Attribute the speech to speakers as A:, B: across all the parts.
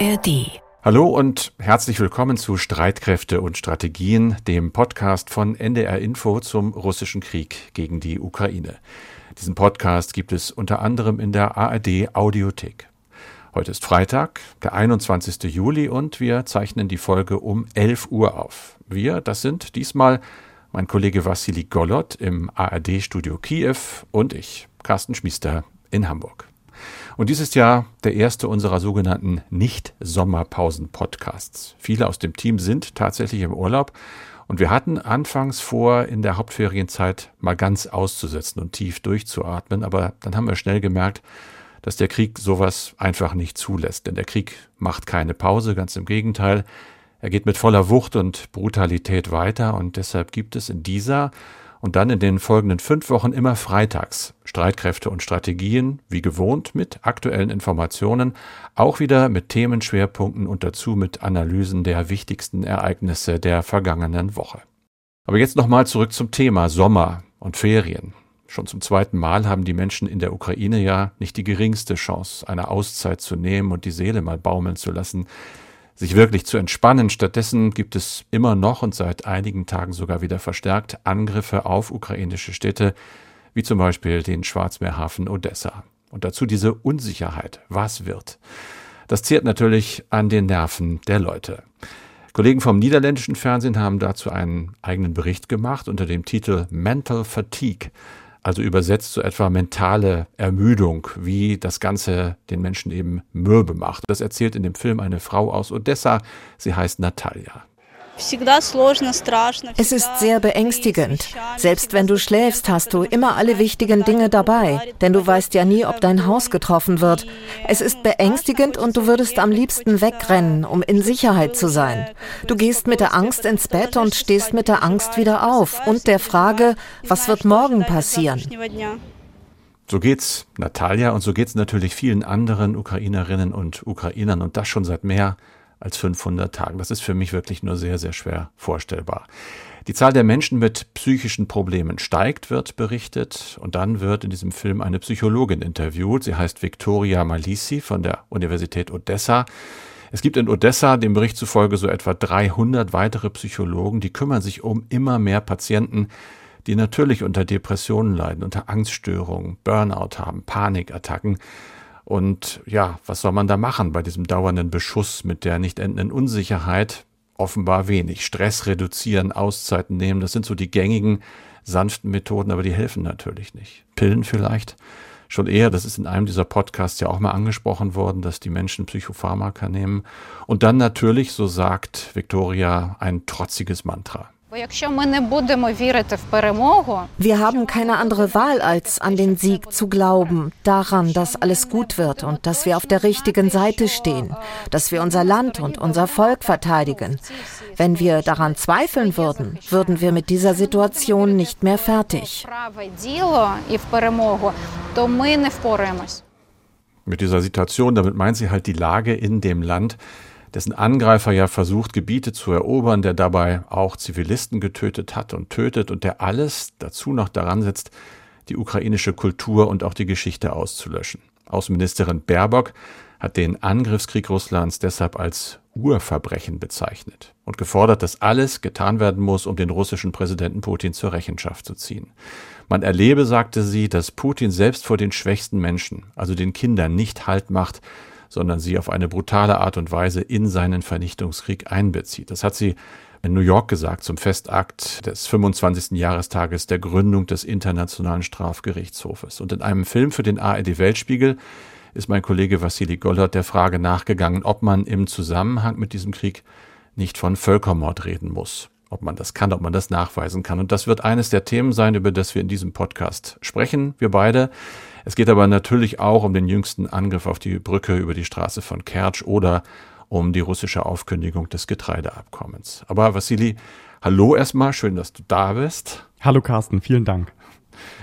A: ARD. Hallo und herzlich willkommen zu Streitkräfte und Strategien, dem Podcast von NDR Info zum russischen Krieg gegen die Ukraine. Diesen Podcast gibt es unter anderem in der ARD Audiothek. Heute ist Freitag, der 21. Juli und wir zeichnen die Folge um 11 Uhr auf. Wir, das sind diesmal mein Kollege Vassili Golot im ARD-Studio Kiew und ich, Carsten Schmiester in Hamburg. Und dies ist ja der erste unserer sogenannten Nicht-Sommerpausen-Podcasts. Viele aus dem Team sind tatsächlich im Urlaub und wir hatten anfangs vor, in der Hauptferienzeit mal ganz auszusetzen und tief durchzuatmen, aber dann haben wir schnell gemerkt, dass der Krieg sowas einfach nicht zulässt. Denn der Krieg macht keine Pause, ganz im Gegenteil. Er geht mit voller Wucht und Brutalität weiter und deshalb gibt es in dieser und dann in den folgenden fünf Wochen immer freitags Streitkräfte und Strategien, wie gewohnt, mit aktuellen Informationen, auch wieder mit Themenschwerpunkten und dazu mit Analysen der wichtigsten Ereignisse der vergangenen Woche. Aber jetzt nochmal zurück zum Thema Sommer und Ferien. Schon zum zweiten Mal haben die Menschen in der Ukraine ja nicht die geringste Chance, eine Auszeit zu nehmen und die Seele mal baumeln zu lassen sich wirklich zu entspannen. Stattdessen gibt es immer noch und seit einigen Tagen sogar wieder verstärkt Angriffe auf ukrainische Städte, wie zum Beispiel den Schwarzmeerhafen Odessa. Und dazu diese Unsicherheit. Was wird? Das zehrt natürlich an den Nerven der Leute. Kollegen vom niederländischen Fernsehen haben dazu einen eigenen Bericht gemacht unter dem Titel Mental Fatigue also übersetzt so etwa mentale Ermüdung, wie das Ganze den Menschen eben mürbe macht. Das erzählt in dem Film eine Frau aus Odessa. Sie heißt Natalia.
B: Es ist sehr beängstigend. Selbst wenn du schläfst, hast du immer alle wichtigen Dinge dabei, denn du weißt ja nie, ob dein Haus getroffen wird. Es ist beängstigend und du würdest am liebsten wegrennen, um in Sicherheit zu sein. Du gehst mit der Angst ins Bett und stehst mit der Angst wieder auf und der Frage, was wird morgen passieren?
A: So geht's Natalia und so geht's natürlich vielen anderen Ukrainerinnen und Ukrainern und das schon seit mehr als 500 Tagen. Das ist für mich wirklich nur sehr, sehr schwer vorstellbar. Die Zahl der Menschen mit psychischen Problemen steigt, wird berichtet. Und dann wird in diesem Film eine Psychologin interviewt. Sie heißt Viktoria Malisi von der Universität Odessa. Es gibt in Odessa dem Bericht zufolge so etwa 300 weitere Psychologen, die kümmern sich um immer mehr Patienten, die natürlich unter Depressionen leiden, unter Angststörungen, Burnout haben, Panikattacken. Und ja, was soll man da machen bei diesem dauernden Beschuss mit der nicht endenden Unsicherheit? Offenbar wenig. Stress reduzieren, Auszeiten nehmen, das sind so die gängigen sanften Methoden, aber die helfen natürlich nicht. Pillen vielleicht? Schon eher, das ist in einem dieser Podcasts ja auch mal angesprochen worden, dass die Menschen Psychopharmaka nehmen. Und dann natürlich, so sagt Victoria, ein trotziges Mantra.
B: Wir haben keine andere Wahl, als an den Sieg zu glauben, daran, dass alles gut wird und dass wir auf der richtigen Seite stehen, dass wir unser Land und unser Volk verteidigen. Wenn wir daran zweifeln würden, würden wir mit dieser Situation nicht mehr fertig.
A: Mit dieser Situation, damit meint sie halt die Lage in dem Land, dessen Angreifer ja versucht, Gebiete zu erobern, der dabei auch Zivilisten getötet hat und tötet und der alles dazu noch daran setzt, die ukrainische Kultur und auch die Geschichte auszulöschen. Außenministerin Baerbock hat den Angriffskrieg Russlands deshalb als Urverbrechen bezeichnet und gefordert, dass alles getan werden muss, um den russischen Präsidenten Putin zur Rechenschaft zu ziehen. Man erlebe, sagte sie, dass Putin selbst vor den schwächsten Menschen, also den Kindern, nicht Halt macht sondern sie auf eine brutale Art und Weise in seinen Vernichtungskrieg einbezieht. Das hat sie in New York gesagt zum Festakt des 25. Jahrestages der Gründung des Internationalen Strafgerichtshofes. Und in einem Film für den ARD Weltspiegel ist mein Kollege Vassili Gollert der Frage nachgegangen, ob man im Zusammenhang mit diesem Krieg nicht von Völkermord reden muss. Ob man das kann, ob man das nachweisen kann. Und das wird eines der Themen sein, über das wir in diesem Podcast sprechen, wir beide. Es geht aber natürlich auch um den jüngsten Angriff auf die Brücke über die Straße von Kertsch oder um die russische Aufkündigung des Getreideabkommens. Aber Vassili, hallo erstmal, schön, dass du da bist.
C: Hallo Carsten, vielen Dank.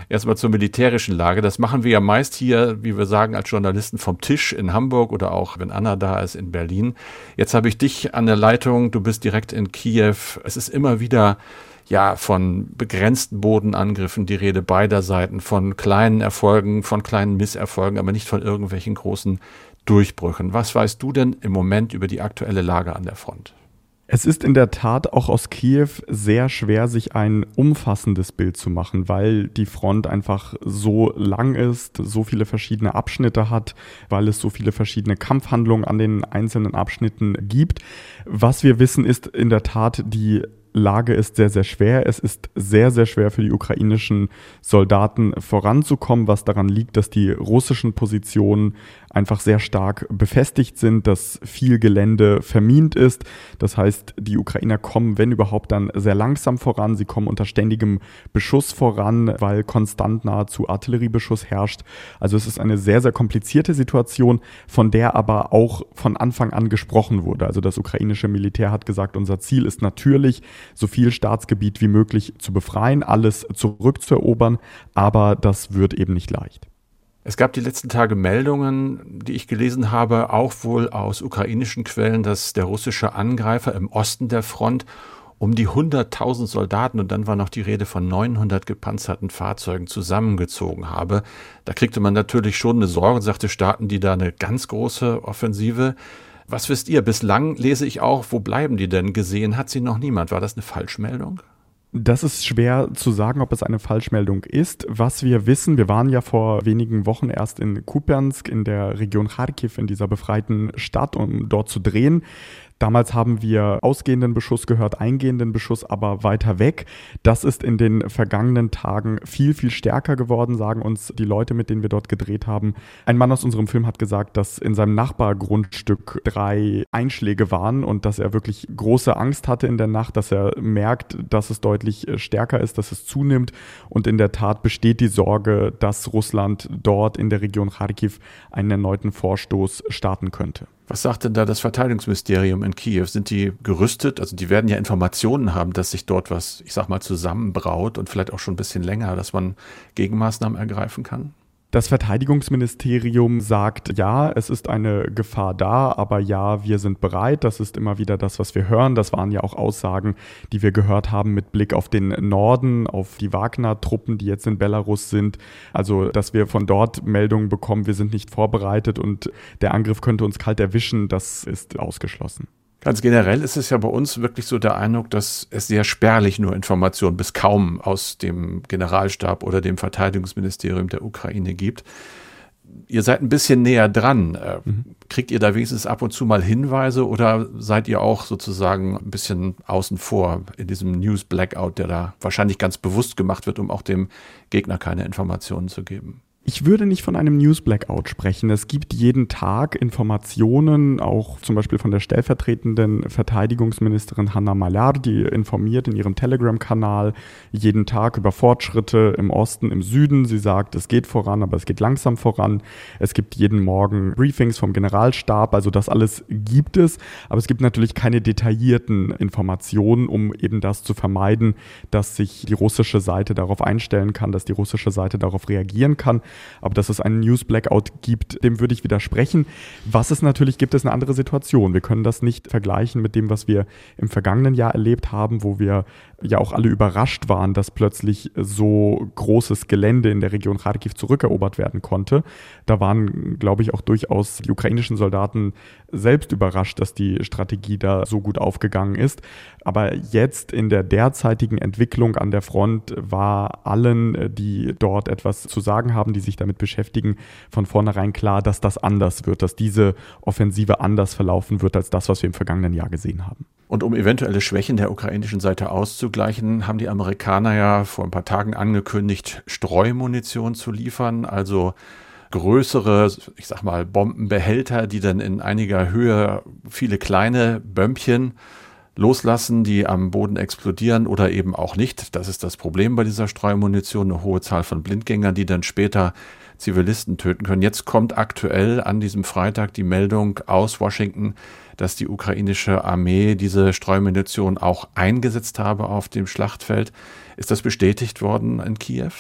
A: Erstmal zur militärischen Lage. Das machen wir ja meist hier, wie wir sagen, als Journalisten vom Tisch in Hamburg oder auch, wenn Anna da ist, in Berlin. Jetzt habe ich dich an der Leitung. Du bist direkt in Kiew. Es ist immer wieder ja von begrenzten Bodenangriffen die Rede beider Seiten, von kleinen Erfolgen, von kleinen Misserfolgen, aber nicht von irgendwelchen großen Durchbrüchen. Was weißt du denn im Moment über die aktuelle Lage an der Front?
C: Es ist in der Tat auch aus Kiew sehr schwer, sich ein umfassendes Bild zu machen, weil die Front einfach so lang ist, so viele verschiedene Abschnitte hat, weil es so viele verschiedene Kampfhandlungen an den einzelnen Abschnitten gibt. Was wir wissen, ist in der Tat die Lage ist sehr, sehr schwer. Es ist sehr, sehr schwer für die ukrainischen Soldaten voranzukommen, was daran liegt, dass die russischen Positionen einfach sehr stark befestigt sind, dass viel Gelände vermint ist. Das heißt, die Ukrainer kommen, wenn überhaupt, dann sehr langsam voran. Sie kommen unter ständigem Beschuss voran, weil konstant nahezu Artilleriebeschuss herrscht. Also es ist eine sehr, sehr komplizierte Situation, von der aber auch von Anfang an gesprochen wurde. Also das ukrainische Militär hat gesagt, unser Ziel ist natürlich, so viel Staatsgebiet wie möglich zu befreien, alles zurückzuerobern, aber das wird eben nicht leicht.
A: Es gab die letzten Tage Meldungen, die ich gelesen habe, auch wohl aus ukrainischen Quellen, dass der russische Angreifer im Osten der Front um die 100.000 Soldaten und dann war noch die Rede von 900 gepanzerten Fahrzeugen zusammengezogen habe. Da kriegte man natürlich schon eine Sorge sagte, starten die da eine ganz große Offensive. Was wisst ihr? Bislang lese ich auch, wo bleiben die denn? Gesehen hat sie noch niemand. War das eine Falschmeldung?
C: Das ist schwer zu sagen, ob es eine Falschmeldung ist. Was wir wissen, wir waren ja vor wenigen Wochen erst in Kupiansk in der Region Kharkiv, in dieser befreiten Stadt, um dort zu drehen. Damals haben wir ausgehenden Beschuss gehört, eingehenden Beschuss aber weiter weg. Das ist in den vergangenen Tagen viel, viel stärker geworden, sagen uns die Leute, mit denen wir dort gedreht haben. Ein Mann aus unserem Film hat gesagt, dass in seinem Nachbargrundstück drei Einschläge waren und dass er wirklich große Angst hatte in der Nacht, dass er merkt, dass es deutlich stärker ist, dass es zunimmt. Und in der Tat besteht die Sorge, dass Russland dort in der Region Kharkiv einen erneuten Vorstoß starten könnte.
A: Was sagt denn da das Verteidigungsministerium in Kiew? Sind die gerüstet? Also die werden ja Informationen haben, dass sich dort was, ich sag mal, zusammenbraut und vielleicht auch schon ein bisschen länger, dass man Gegenmaßnahmen ergreifen kann?
C: Das Verteidigungsministerium sagt, ja, es ist eine Gefahr da, aber ja, wir sind bereit. Das ist immer wieder das, was wir hören. Das waren ja auch Aussagen, die wir gehört haben mit Blick auf den Norden, auf die Wagner-Truppen, die jetzt in Belarus sind. Also, dass wir von dort Meldungen bekommen, wir sind nicht vorbereitet und der Angriff könnte uns kalt erwischen, das ist ausgeschlossen.
A: Ganz generell ist es ja bei uns wirklich so der Eindruck, dass es sehr spärlich nur Informationen bis kaum aus dem Generalstab oder dem Verteidigungsministerium der Ukraine gibt. Ihr seid ein bisschen näher dran. Äh, mhm. Kriegt ihr da wenigstens ab und zu mal Hinweise oder seid ihr auch sozusagen ein bisschen außen vor in diesem News Blackout, der da wahrscheinlich ganz bewusst gemacht wird, um auch dem Gegner keine Informationen zu geben?
C: Ich würde nicht von einem News Blackout sprechen. Es gibt jeden Tag Informationen, auch zum Beispiel von der stellvertretenden Verteidigungsministerin Hanna Malar, die informiert in ihrem Telegram-Kanal jeden Tag über Fortschritte im Osten, im Süden. Sie sagt, es geht voran, aber es geht langsam voran. Es gibt jeden Morgen Briefings vom Generalstab, also das alles gibt es. Aber es gibt natürlich keine detaillierten Informationen, um eben das zu vermeiden, dass sich die russische Seite darauf einstellen kann, dass die russische Seite darauf reagieren kann. Aber dass es einen News Blackout gibt, dem würde ich widersprechen. Was es natürlich gibt, ist eine andere Situation. Wir können das nicht vergleichen mit dem, was wir im vergangenen Jahr erlebt haben, wo wir ja auch alle überrascht waren, dass plötzlich so großes Gelände in der Region Kharkiv zurückerobert werden konnte. Da waren, glaube ich, auch durchaus die ukrainischen Soldaten selbst überrascht, dass die Strategie da so gut aufgegangen ist. Aber jetzt in der derzeitigen Entwicklung an der Front war allen, die dort etwas zu sagen haben, die sich damit beschäftigen, von vornherein klar, dass das anders wird, dass diese Offensive anders verlaufen wird als das, was wir im vergangenen Jahr gesehen haben.
A: Und um eventuelle Schwächen der ukrainischen Seite auszugleichen, haben die Amerikaner ja vor ein paar Tagen angekündigt, Streumunition zu liefern, also größere, ich sag mal, Bombenbehälter, die dann in einiger Höhe viele kleine Bömpchen loslassen, die am Boden explodieren oder eben auch nicht. Das ist das Problem bei dieser Streumunition, eine hohe Zahl von Blindgängern, die dann später Zivilisten töten können. Jetzt kommt aktuell an diesem Freitag die Meldung aus Washington, dass die ukrainische Armee diese Streumunition auch eingesetzt habe auf dem Schlachtfeld. Ist das bestätigt worden in Kiew?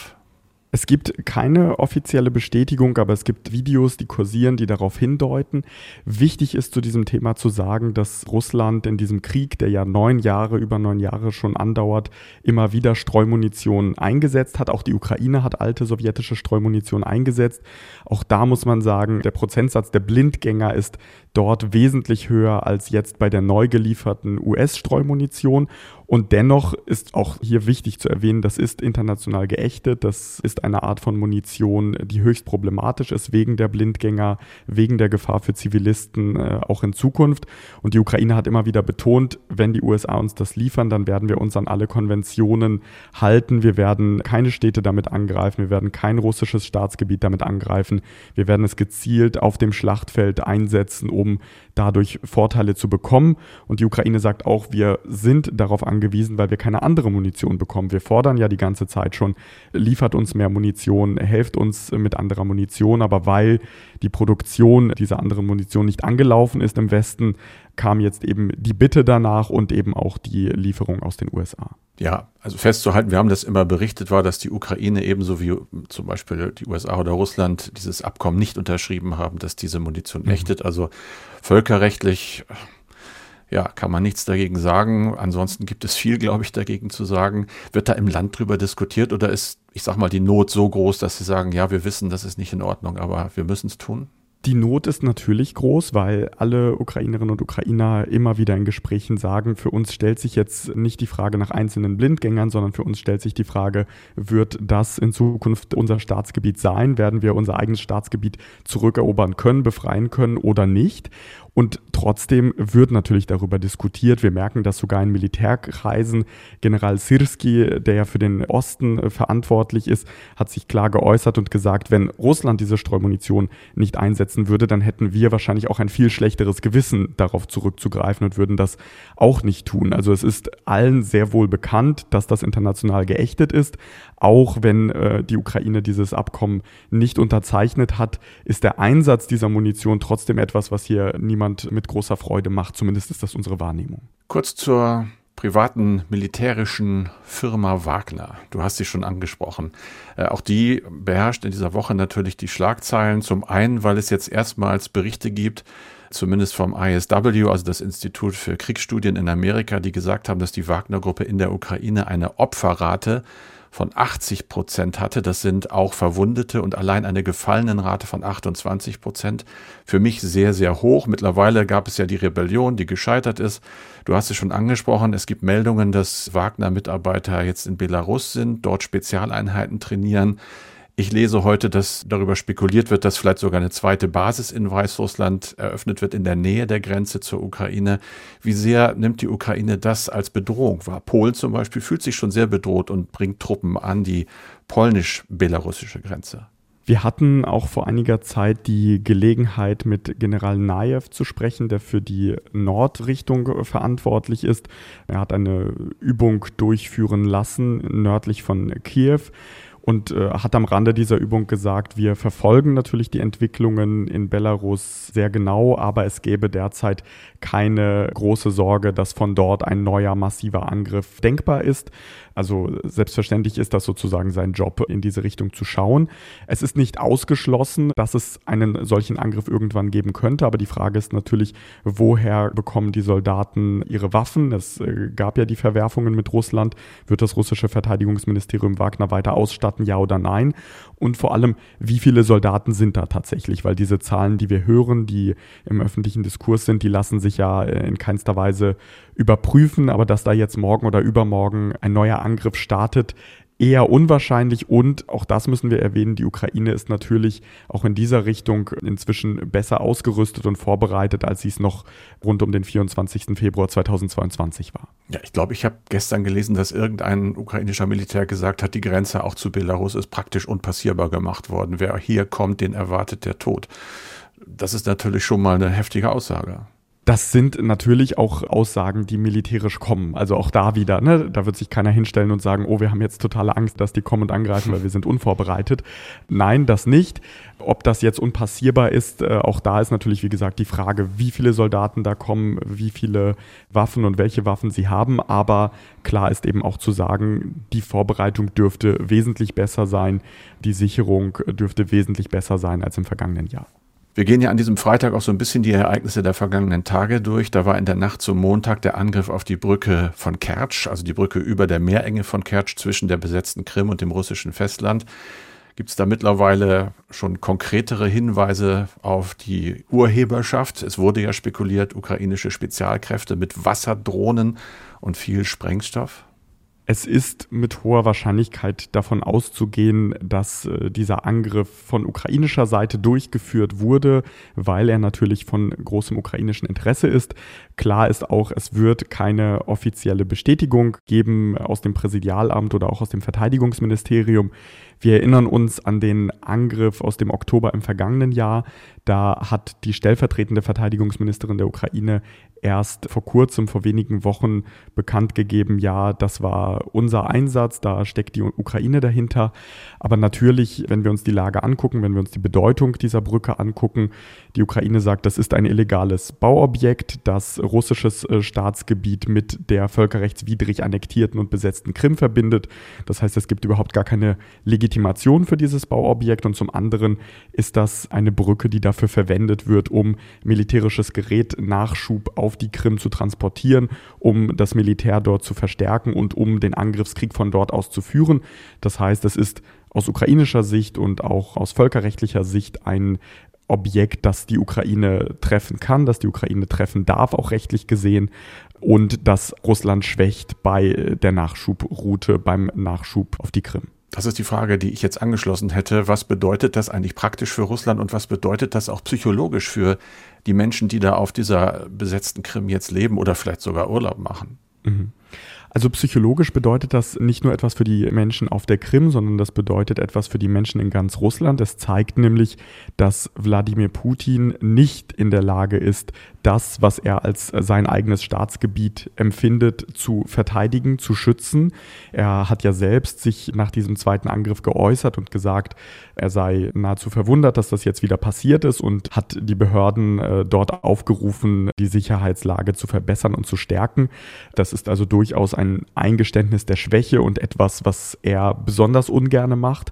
C: Es gibt keine offizielle Bestätigung, aber es gibt Videos, die kursieren, die darauf hindeuten. Wichtig ist zu diesem Thema zu sagen, dass Russland in diesem Krieg, der ja neun Jahre, über neun Jahre schon andauert, immer wieder Streumunition eingesetzt hat. Auch die Ukraine hat alte sowjetische Streumunition eingesetzt. Auch da muss man sagen, der Prozentsatz der Blindgänger ist dort wesentlich höher als jetzt bei der neu gelieferten US-Streumunition. Und dennoch ist auch hier wichtig zu erwähnen, das ist international geächtet. Das ist eine Art von Munition, die höchst problematisch ist wegen der Blindgänger, wegen der Gefahr für Zivilisten äh, auch in Zukunft. Und die Ukraine hat immer wieder betont, wenn die USA uns das liefern, dann werden wir uns an alle Konventionen halten. Wir werden keine Städte damit angreifen. Wir werden kein russisches Staatsgebiet damit angreifen. Wir werden es gezielt auf dem Schlachtfeld einsetzen, um dadurch Vorteile zu bekommen. Und die Ukraine sagt auch, wir sind darauf angewiesen, weil wir keine andere Munition bekommen. Wir fordern ja die ganze Zeit schon, liefert uns mehr Munition, helft uns mit anderer Munition. Aber weil die Produktion dieser anderen Munition nicht angelaufen ist im Westen, kam jetzt eben die Bitte danach und eben auch die Lieferung aus den USA.
A: Ja, also festzuhalten, wir haben das immer berichtet, war, dass die Ukraine ebenso wie zum Beispiel die USA oder Russland dieses Abkommen nicht unterschrieben haben, dass diese Munition mhm. ächtet. Also völkerrechtlich ja, kann man nichts dagegen sagen. Ansonsten gibt es viel, glaube ich, dagegen zu sagen. Wird da im Land drüber diskutiert oder ist, ich sag mal, die Not so groß, dass sie sagen, ja, wir wissen, das ist nicht in Ordnung, aber wir müssen es tun?
C: Die Not ist natürlich groß, weil alle Ukrainerinnen und Ukrainer immer wieder in Gesprächen sagen, für uns stellt sich jetzt nicht die Frage nach einzelnen Blindgängern, sondern für uns stellt sich die Frage, wird das in Zukunft unser Staatsgebiet sein? Werden wir unser eigenes Staatsgebiet zurückerobern können, befreien können oder nicht? Und trotzdem wird natürlich darüber diskutiert. Wir merken das sogar in Militärkreisen. General Sirski, der ja für den Osten äh, verantwortlich ist, hat sich klar geäußert und gesagt, wenn Russland diese Streumunition nicht einsetzen würde, dann hätten wir wahrscheinlich auch ein viel schlechteres Gewissen, darauf zurückzugreifen und würden das auch nicht tun. Also es ist allen sehr wohl bekannt, dass das international geächtet ist. Auch wenn äh, die Ukraine dieses Abkommen nicht unterzeichnet hat, ist der Einsatz dieser Munition trotzdem etwas, was hier niemand mit großer Freude macht. Zumindest ist das unsere Wahrnehmung.
A: Kurz zur privaten militärischen Firma Wagner. Du hast sie schon angesprochen. Äh, auch die beherrscht in dieser Woche natürlich die Schlagzeilen. Zum einen, weil es jetzt erstmals Berichte gibt, zumindest vom ISW, also das Institut für Kriegsstudien in Amerika, die gesagt haben, dass die Wagner-Gruppe in der Ukraine eine Opferrate von 80 Prozent hatte. Das sind auch Verwundete und allein eine Gefallenenrate von 28 Prozent. Für mich sehr, sehr hoch. Mittlerweile gab es ja die Rebellion, die gescheitert ist. Du hast es schon angesprochen. Es gibt Meldungen, dass Wagner-Mitarbeiter jetzt in Belarus sind, dort Spezialeinheiten trainieren. Ich lese heute, dass darüber spekuliert wird, dass vielleicht sogar eine zweite Basis in Weißrussland eröffnet wird in der Nähe der Grenze zur Ukraine. Wie sehr nimmt die Ukraine das als Bedrohung wahr? Polen zum Beispiel fühlt sich schon sehr bedroht und bringt Truppen an die polnisch-belarussische Grenze.
C: Wir hatten auch vor einiger Zeit die Gelegenheit, mit General Najew zu sprechen, der für die Nordrichtung verantwortlich ist. Er hat eine Übung durchführen lassen nördlich von Kiew und äh, hat am Rande dieser Übung gesagt, wir verfolgen natürlich die Entwicklungen in Belarus sehr genau, aber es gäbe derzeit keine große Sorge, dass von dort ein neuer massiver Angriff denkbar ist. Also selbstverständlich ist das sozusagen sein Job, in diese Richtung zu schauen. Es ist nicht ausgeschlossen, dass es einen solchen Angriff irgendwann geben könnte, aber die Frage ist natürlich, woher bekommen die Soldaten ihre Waffen? Es äh, gab ja die Verwerfungen mit Russland. Wird das russische Verteidigungsministerium Wagner weiter ausstatten, ja oder nein? Und vor allem, wie viele Soldaten sind da tatsächlich? Weil diese Zahlen, die wir hören, die im öffentlichen Diskurs sind, die lassen sich ja äh, in keinster Weise überprüfen, aber dass da jetzt morgen oder übermorgen ein neuer Angriff startet, eher unwahrscheinlich und auch das müssen wir erwähnen, die Ukraine ist natürlich auch in dieser Richtung inzwischen besser ausgerüstet und vorbereitet, als sie es noch rund um den 24. Februar 2022 war.
A: Ja, ich glaube, ich habe gestern gelesen, dass irgendein ukrainischer Militär gesagt hat, die Grenze auch zu Belarus ist praktisch unpassierbar gemacht worden. Wer hier kommt, den erwartet der Tod. Das ist natürlich schon mal eine heftige Aussage.
C: Das sind natürlich auch Aussagen, die militärisch kommen. Also auch da wieder, ne? da wird sich keiner hinstellen und sagen, oh, wir haben jetzt totale Angst, dass die kommen und angreifen, weil wir sind unvorbereitet. Nein, das nicht. Ob das jetzt unpassierbar ist, äh, auch da ist natürlich, wie gesagt, die Frage, wie viele Soldaten da kommen, wie viele Waffen und welche Waffen sie haben. Aber klar ist eben auch zu sagen, die Vorbereitung dürfte wesentlich besser sein, die Sicherung dürfte wesentlich besser sein als im vergangenen Jahr.
A: Wir gehen ja an diesem Freitag auch so ein bisschen die Ereignisse der vergangenen Tage durch. Da war in der Nacht zum Montag der Angriff auf die Brücke von Kertsch, also die Brücke über der Meerenge von Kertsch zwischen der besetzten Krim und dem russischen Festland. Gibt es da mittlerweile schon konkretere Hinweise auf die Urheberschaft? Es wurde ja spekuliert, ukrainische Spezialkräfte mit Wasserdrohnen und viel Sprengstoff.
C: Es ist mit hoher Wahrscheinlichkeit davon auszugehen, dass äh, dieser Angriff von ukrainischer Seite durchgeführt wurde, weil er natürlich von großem ukrainischen Interesse ist. Klar ist auch, es wird keine offizielle Bestätigung geben aus dem Präsidialamt oder auch aus dem Verteidigungsministerium. Wir erinnern uns an den Angriff aus dem Oktober im vergangenen Jahr. Da hat die stellvertretende Verteidigungsministerin der Ukraine erst vor kurzem, vor wenigen Wochen bekannt gegeben, ja, das war unser Einsatz, da steckt die Ukraine dahinter. Aber natürlich, wenn wir uns die Lage angucken, wenn wir uns die Bedeutung dieser Brücke angucken, die Ukraine sagt, das ist ein illegales Bauobjekt, das russisches äh, Staatsgebiet mit der völkerrechtswidrig annektierten und besetzten Krim verbindet. Das heißt, es gibt überhaupt gar keine Legitimation für dieses Bauobjekt und zum anderen ist das eine Brücke, die dafür verwendet wird, um militärisches Gerät Nachschub auf auf die Krim zu transportieren, um das Militär dort zu verstärken und um den Angriffskrieg von dort aus zu führen. Das heißt, es ist aus ukrainischer Sicht und auch aus völkerrechtlicher Sicht ein Objekt, das die Ukraine treffen kann, das die Ukraine treffen darf, auch rechtlich gesehen, und das Russland schwächt bei der Nachschubroute, beim Nachschub auf die Krim.
A: Das ist die Frage, die ich jetzt angeschlossen hätte. Was bedeutet das eigentlich praktisch für Russland und was bedeutet das auch psychologisch für die Menschen, die da auf dieser besetzten Krim jetzt leben oder vielleicht sogar Urlaub machen? Mhm.
C: Also psychologisch bedeutet das nicht nur etwas für die Menschen auf der Krim, sondern das bedeutet etwas für die Menschen in ganz Russland. Es zeigt nämlich, dass Wladimir Putin nicht in der Lage ist, das, was er als sein eigenes Staatsgebiet empfindet, zu verteidigen, zu schützen. Er hat ja selbst sich nach diesem zweiten Angriff geäußert und gesagt, er sei nahezu verwundert, dass das jetzt wieder passiert ist und hat die Behörden äh, dort aufgerufen, die Sicherheitslage zu verbessern und zu stärken. Das ist also durchaus ein Eingeständnis der Schwäche und etwas, was er besonders ungerne macht.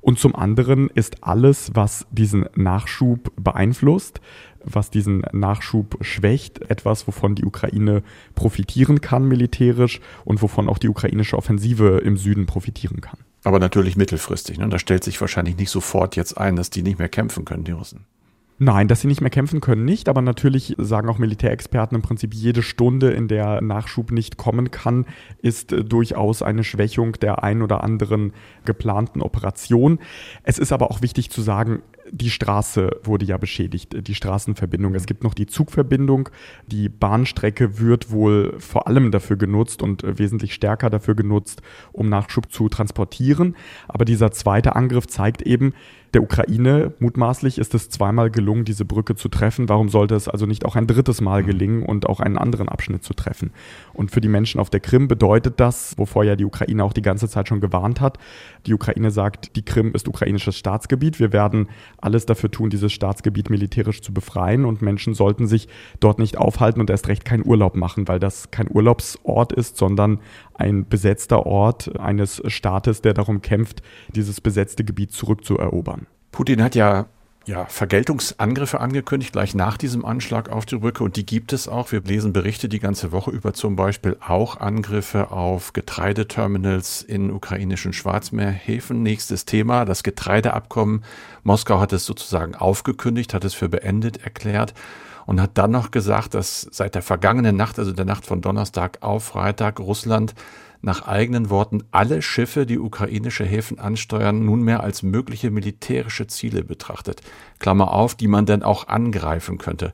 C: Und zum anderen ist alles, was diesen Nachschub beeinflusst, was diesen Nachschub schwächt, etwas, wovon die Ukraine profitieren kann militärisch und wovon auch die ukrainische Offensive im Süden profitieren kann.
A: Aber natürlich mittelfristig. Ne? Da stellt sich wahrscheinlich nicht sofort jetzt ein, dass die nicht mehr kämpfen können, die Russen.
C: Nein, dass sie nicht mehr kämpfen können, nicht. Aber natürlich sagen auch Militärexperten im Prinzip, jede Stunde, in der Nachschub nicht kommen kann, ist äh, durchaus eine Schwächung der ein oder anderen geplanten Operation. Es ist aber auch wichtig zu sagen, die Straße wurde ja beschädigt, die Straßenverbindung. Es gibt noch die Zugverbindung. Die Bahnstrecke wird wohl vor allem dafür genutzt und wesentlich stärker dafür genutzt, um Nachschub zu transportieren. Aber dieser zweite Angriff zeigt eben, der Ukraine mutmaßlich ist es zweimal gelungen, diese Brücke zu treffen. Warum sollte es also nicht auch ein drittes Mal gelingen und auch einen anderen Abschnitt zu treffen? Und für die Menschen auf der Krim bedeutet das, wovor ja die Ukraine auch die ganze Zeit schon gewarnt hat, die Ukraine sagt, die Krim ist ukrainisches Staatsgebiet. Wir werden alles dafür tun, dieses Staatsgebiet militärisch zu befreien und Menschen sollten sich dort nicht aufhalten und erst recht keinen Urlaub machen, weil das kein Urlaubsort ist, sondern ein besetzter Ort eines Staates, der darum kämpft, dieses besetzte Gebiet zurückzuerobern.
A: Putin hat ja ja, Vergeltungsangriffe angekündigt, gleich nach diesem Anschlag auf die Brücke. Und die gibt es auch. Wir lesen Berichte die ganze Woche über zum Beispiel auch Angriffe auf Getreideterminals in ukrainischen Schwarzmeerhäfen. Nächstes Thema, das Getreideabkommen. Moskau hat es sozusagen aufgekündigt, hat es für beendet erklärt und hat dann noch gesagt, dass seit der vergangenen Nacht, also der Nacht von Donnerstag auf Freitag, Russland nach eigenen Worten alle Schiffe, die ukrainische Häfen ansteuern, nunmehr als mögliche militärische Ziele betrachtet. Klammer auf, die man dann auch angreifen könnte.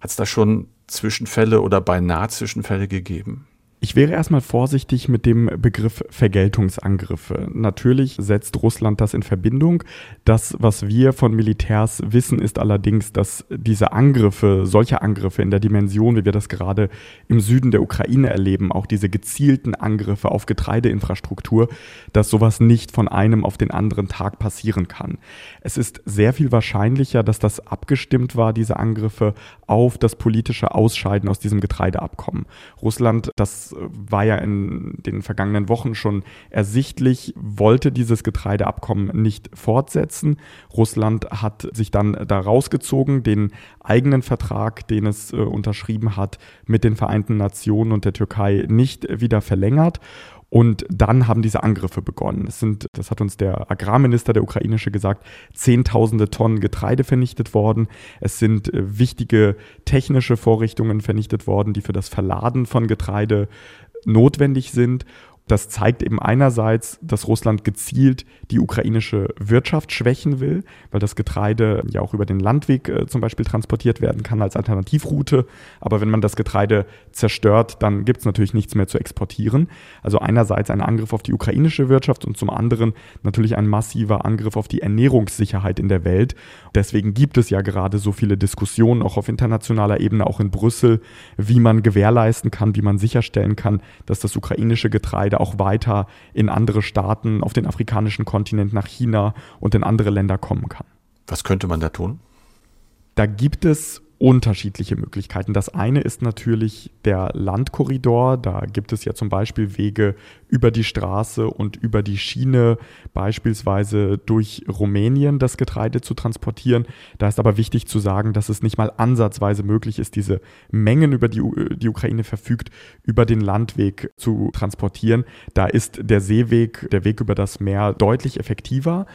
A: Hat es da schon Zwischenfälle oder beinahe Zwischenfälle gegeben?
C: Ich wäre erstmal vorsichtig mit dem Begriff Vergeltungsangriffe. Natürlich setzt Russland das in Verbindung. Das, was wir von Militärs wissen, ist allerdings, dass diese Angriffe, solche Angriffe in der Dimension, wie wir das gerade im Süden der Ukraine erleben, auch diese gezielten Angriffe auf Getreideinfrastruktur, dass sowas nicht von einem auf den anderen Tag passieren kann. Es ist sehr viel wahrscheinlicher, dass das abgestimmt war, diese Angriffe, auf das politische Ausscheiden aus diesem Getreideabkommen. Russland, das war ja in den vergangenen Wochen schon ersichtlich, wollte dieses Getreideabkommen nicht fortsetzen. Russland hat sich dann da rausgezogen, den eigenen Vertrag, den es äh, unterschrieben hat, mit den Vereinten Nationen und der Türkei nicht wieder verlängert. Und dann haben diese Angriffe begonnen. Es sind, das hat uns der Agrarminister der ukrainische gesagt, zehntausende Tonnen Getreide vernichtet worden. Es sind äh, wichtige technische Vorrichtungen vernichtet worden, die für das Verladen von Getreide notwendig sind das zeigt eben einerseits, dass Russland gezielt die ukrainische Wirtschaft schwächen will, weil das Getreide ja auch über den Landweg äh, zum Beispiel transportiert werden kann als Alternativroute. Aber wenn man das Getreide zerstört, dann gibt es natürlich nichts mehr zu exportieren. Also einerseits ein Angriff auf die ukrainische Wirtschaft und zum anderen natürlich ein massiver Angriff auf die Ernährungssicherheit in der Welt. Deswegen gibt es ja gerade so viele Diskussionen, auch auf internationaler Ebene, auch in Brüssel, wie man gewährleisten kann, wie man sicherstellen kann, dass das ukrainische Getreide auch weiter in andere Staaten, auf den afrikanischen Kontinent, nach China und in andere Länder kommen kann.
A: Was könnte man da tun?
C: Da gibt es unterschiedliche Möglichkeiten. Das eine ist natürlich der Landkorridor. Da gibt es ja zum Beispiel Wege über die Straße und über die Schiene, beispielsweise durch Rumänien das Getreide zu transportieren. Da ist aber wichtig zu sagen, dass es nicht mal ansatzweise möglich ist, diese Mengen, über die die Ukraine verfügt, über den Landweg zu transportieren. Da ist der Seeweg, der Weg über das Meer deutlich effektiver.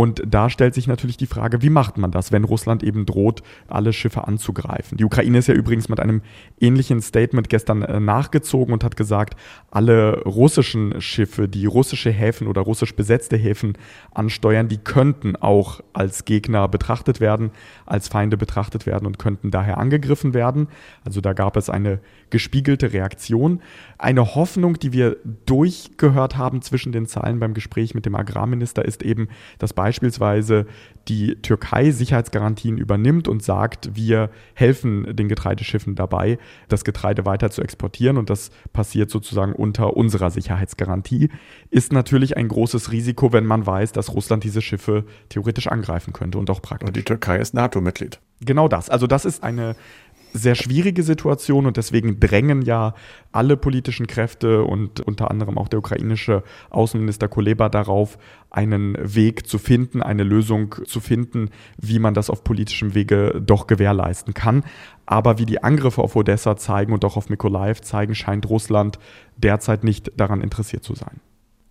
C: Und da stellt sich natürlich die Frage, wie macht man das, wenn Russland eben droht, alle Schiffe anzugreifen? Die Ukraine ist ja übrigens mit einem ähnlichen Statement gestern äh, nachgezogen und hat gesagt, alle russischen Schiffe, die russische Häfen oder russisch besetzte Häfen ansteuern, die könnten auch als Gegner betrachtet werden, als Feinde betrachtet werden und könnten daher angegriffen werden. Also da gab es eine gespiegelte Reaktion. Eine Hoffnung, die wir durchgehört haben zwischen den Zeilen beim Gespräch mit dem Agrarminister, ist eben, dass beispielsweise die Türkei Sicherheitsgarantien übernimmt und sagt, wir helfen den Getreideschiffen dabei, das Getreide weiter zu exportieren und das passiert sozusagen unter unserer Sicherheitsgarantie, ist natürlich ein großes Risiko, wenn man weiß, dass Russland diese Schiffe theoretisch angreifen könnte und auch praktisch.
A: Und die Türkei ist NATO-Mitglied.
C: Genau das. Also das ist eine sehr schwierige Situation und deswegen drängen ja alle politischen Kräfte und unter anderem auch der ukrainische Außenminister Kuleba darauf, einen Weg zu finden, eine Lösung zu finden, wie man das auf politischem Wege doch gewährleisten kann. Aber wie die Angriffe auf Odessa zeigen und auch auf Mikolaev zeigen, scheint Russland derzeit nicht daran interessiert zu sein.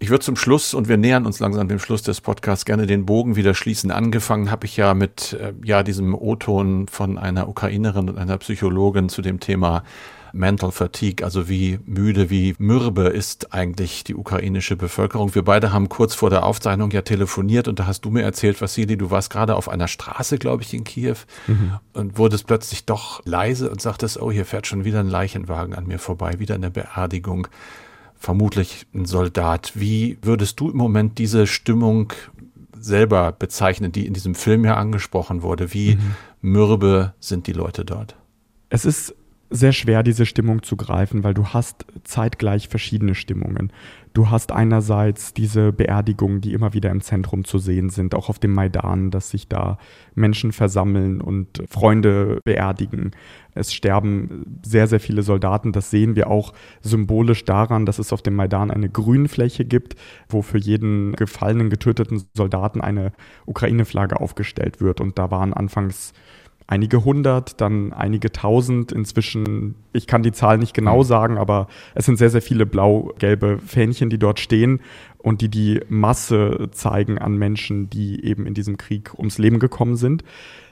A: Ich würde zum Schluss, und wir nähern uns langsam dem Schluss des Podcasts, gerne den Bogen wieder schließen. Angefangen habe ich ja mit äh, ja diesem O-Ton von einer Ukrainerin und einer Psychologin zu dem Thema Mental Fatigue, also wie müde, wie mürbe ist eigentlich die ukrainische Bevölkerung. Wir beide haben kurz vor der Aufzeichnung ja telefoniert und da hast du mir erzählt, Vassili, du warst gerade auf einer Straße, glaube ich, in Kiew mhm. und wurdest plötzlich doch leise und sagtest, oh, hier fährt schon wieder ein Leichenwagen an mir vorbei, wieder eine Beerdigung vermutlich ein Soldat. Wie würdest du im Moment diese Stimmung selber bezeichnen, die in diesem Film ja angesprochen wurde? Wie mhm. mürbe sind die Leute dort?
C: Es ist sehr schwer, diese Stimmung zu greifen, weil du hast zeitgleich verschiedene Stimmungen. Du hast einerseits diese Beerdigungen, die immer wieder im Zentrum zu sehen sind, auch auf dem Maidan, dass sich da Menschen versammeln und Freunde beerdigen. Es sterben sehr, sehr viele Soldaten. Das sehen wir auch symbolisch daran, dass es auf dem Maidan eine Grünfläche gibt, wo für jeden gefallenen, getöteten Soldaten eine Ukraine-Flagge aufgestellt wird. Und da waren anfangs einige hundert, dann einige tausend. Inzwischen, ich kann die Zahl nicht genau mhm. sagen, aber es sind sehr, sehr viele blau-gelbe Fähnchen, die dort stehen und die die Masse zeigen an Menschen, die eben in diesem Krieg ums Leben gekommen sind.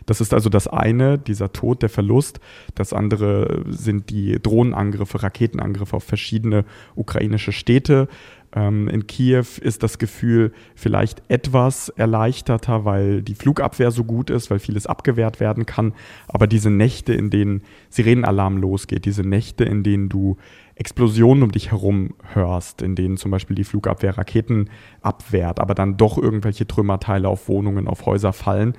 C: Das ist also das eine, dieser Tod, der Verlust. Das andere sind die Drohnenangriffe, Raketenangriffe auf verschiedene ukrainische Städte. Ähm, in Kiew ist das Gefühl vielleicht etwas erleichterter, weil die Flugabwehr so gut ist, weil vieles abgewehrt werden kann. Aber diese Nächte, in denen Sirenenalarm losgeht, diese Nächte, in denen du Explosionen um dich herum hörst, in denen zum Beispiel die Flugabwehr Raketen abwehrt, aber dann doch irgendwelche Trümmerteile auf Wohnungen, auf Häuser fallen,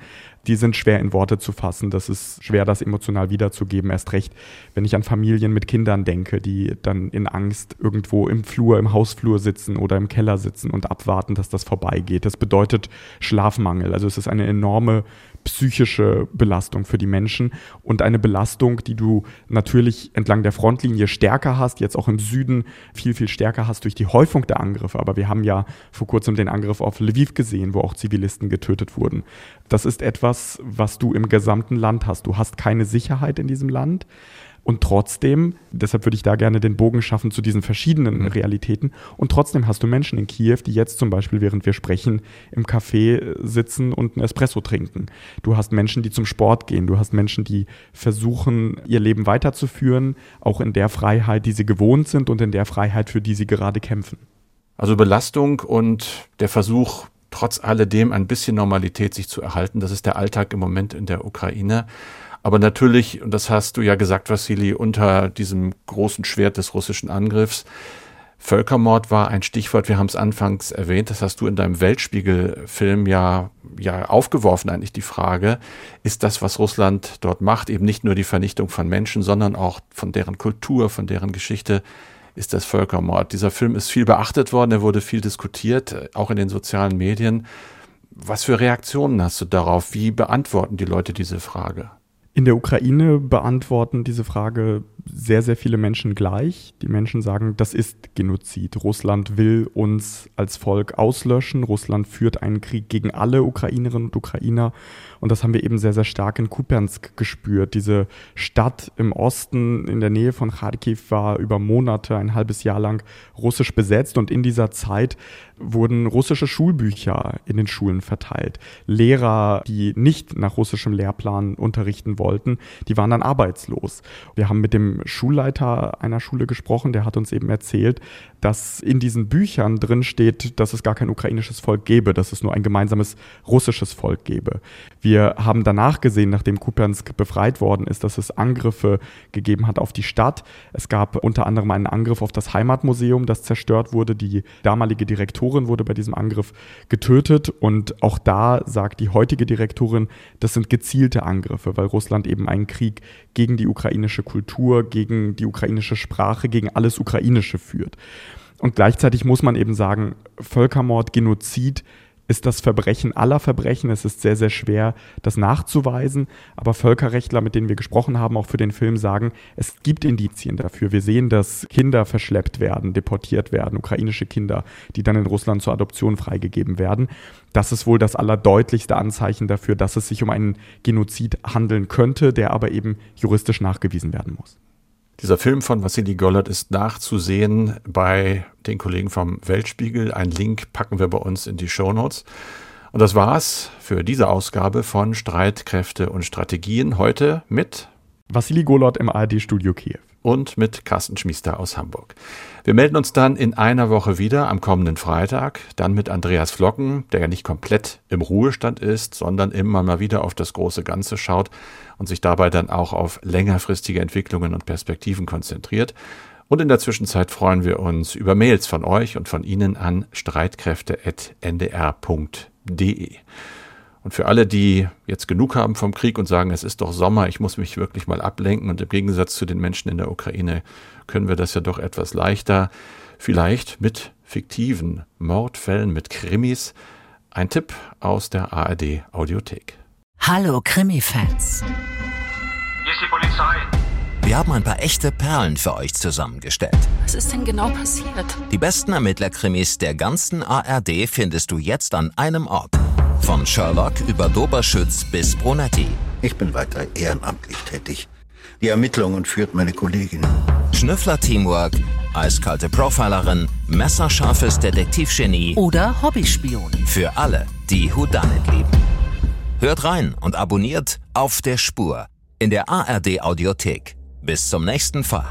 C: die sind schwer in Worte zu fassen. Das ist schwer, das emotional wiederzugeben. Erst recht, wenn ich an Familien mit Kindern denke, die dann in Angst irgendwo im Flur, im Hausflur sitzen oder im Keller sitzen und abwarten, dass das vorbeigeht. Das bedeutet Schlafmangel. Also es ist eine enorme psychische Belastung für die Menschen und eine Belastung, die du natürlich entlang der Frontlinie stärker hast, jetzt auch im Süden viel, viel stärker hast durch die Häufung der Angriffe. Aber wir haben ja vor kurzem den Angriff auf Lviv gesehen, wo auch Zivilisten getötet wurden. Das ist etwas, was du im gesamten Land hast. Du hast keine Sicherheit in diesem Land. Und trotzdem, deshalb würde ich da gerne den Bogen schaffen zu diesen verschiedenen mhm. Realitäten. Und trotzdem hast du Menschen in Kiew, die jetzt zum Beispiel, während wir sprechen, im Café sitzen und einen Espresso trinken. Du hast Menschen, die zum Sport gehen. Du hast Menschen, die versuchen, ihr Leben weiterzuführen, auch in der Freiheit, die sie gewohnt sind und in der Freiheit, für die sie gerade kämpfen.
A: Also Belastung und der Versuch, trotz alledem ein bisschen Normalität sich zu erhalten. Das ist der Alltag im Moment in der Ukraine. Aber natürlich, und das hast du ja gesagt, Vassili, unter diesem großen Schwert des russischen Angriffs, Völkermord war ein Stichwort, wir haben es anfangs erwähnt, das hast du in deinem Weltspiegel-Film ja, ja aufgeworfen, eigentlich die Frage, ist das, was Russland dort macht, eben nicht nur die Vernichtung von Menschen, sondern auch von deren Kultur, von deren Geschichte, ist das Völkermord. Dieser Film ist viel beachtet worden, er wurde viel diskutiert, auch in den sozialen Medien. Was für Reaktionen hast du darauf? Wie beantworten die Leute diese Frage?
C: In der Ukraine beantworten diese Frage sehr, sehr viele Menschen gleich. Die Menschen sagen, das ist Genozid. Russland will uns als Volk auslöschen. Russland führt einen Krieg gegen alle Ukrainerinnen und Ukrainer. Und das haben wir eben sehr, sehr stark in Kupiansk gespürt. Diese Stadt im Osten in der Nähe von Kharkiv war über Monate, ein halbes Jahr lang russisch besetzt. Und in dieser Zeit wurden russische Schulbücher in den Schulen verteilt. Lehrer, die nicht nach russischem Lehrplan unterrichten wollten, die waren dann arbeitslos. Wir haben mit dem Schulleiter einer Schule gesprochen, der hat uns eben erzählt, dass in diesen Büchern drin steht, dass es gar kein ukrainisches Volk gäbe, dass es nur ein gemeinsames russisches Volk gäbe. Wir haben danach gesehen, nachdem Kupiansk befreit worden ist, dass es Angriffe gegeben hat auf die Stadt. Es gab unter anderem einen Angriff auf das Heimatmuseum, das zerstört wurde. Die damalige Direktorin wurde bei diesem Angriff getötet und auch da sagt die heutige Direktorin, das sind gezielte Angriffe, weil Russland eben einen Krieg gegen die ukrainische Kultur, gegen die ukrainische Sprache, gegen alles Ukrainische führt. Und gleichzeitig muss man eben sagen, Völkermord, Genozid ist das Verbrechen aller Verbrechen. Es ist sehr, sehr schwer, das nachzuweisen. Aber Völkerrechtler, mit denen wir gesprochen haben, auch für den Film, sagen, es gibt Indizien dafür. Wir sehen, dass Kinder verschleppt werden, deportiert werden, ukrainische Kinder, die dann in Russland zur Adoption freigegeben werden. Das ist wohl das allerdeutlichste Anzeichen dafür, dass es sich um einen Genozid handeln könnte, der aber eben juristisch nachgewiesen werden muss.
A: Dieser Film von Vassili Gollert ist nachzusehen bei den Kollegen vom Weltspiegel. Ein Link packen wir bei uns in die Show Notes. Und das war's für diese Ausgabe von Streitkräfte und Strategien. Heute mit
C: Vassili Golot im ARD-Studio Kiew.
A: Und mit Carsten Schmiester aus Hamburg. Wir melden uns dann in einer Woche wieder am kommenden Freitag, dann mit Andreas Flocken, der ja nicht komplett im Ruhestand ist, sondern immer mal wieder auf das große Ganze schaut und sich dabei dann auch auf längerfristige Entwicklungen und Perspektiven konzentriert. Und in der Zwischenzeit freuen wir uns über Mails von euch und von Ihnen an streitkräfte.ndr.de. Und für alle, die jetzt genug haben vom Krieg und sagen, es ist doch Sommer, ich muss mich wirklich mal ablenken und im Gegensatz zu den Menschen in der Ukraine können wir das ja doch etwas leichter, vielleicht mit fiktiven Mordfällen, mit Krimis. Ein Tipp aus der ARD Audiothek.
D: Hallo Krimi-Fans.
E: Hier ist die Polizei.
D: Wir haben ein paar echte Perlen für euch zusammengestellt.
F: Was ist denn genau passiert?
D: Die besten Ermittlerkrimis der ganzen ARD findest du jetzt an einem Ort. Von Sherlock über Doberschütz bis Brunetti.
G: Ich bin weiter ehrenamtlich tätig. Die Ermittlungen führt meine Kollegin.
D: Schnüffler-Teamwork, eiskalte Profilerin, messerscharfes Detektivgenie
F: oder Hobbyspion.
D: Für alle, die Houdanet lieben. Hört rein und abonniert auf der Spur in der ARD Audiothek. Bis zum nächsten Fall.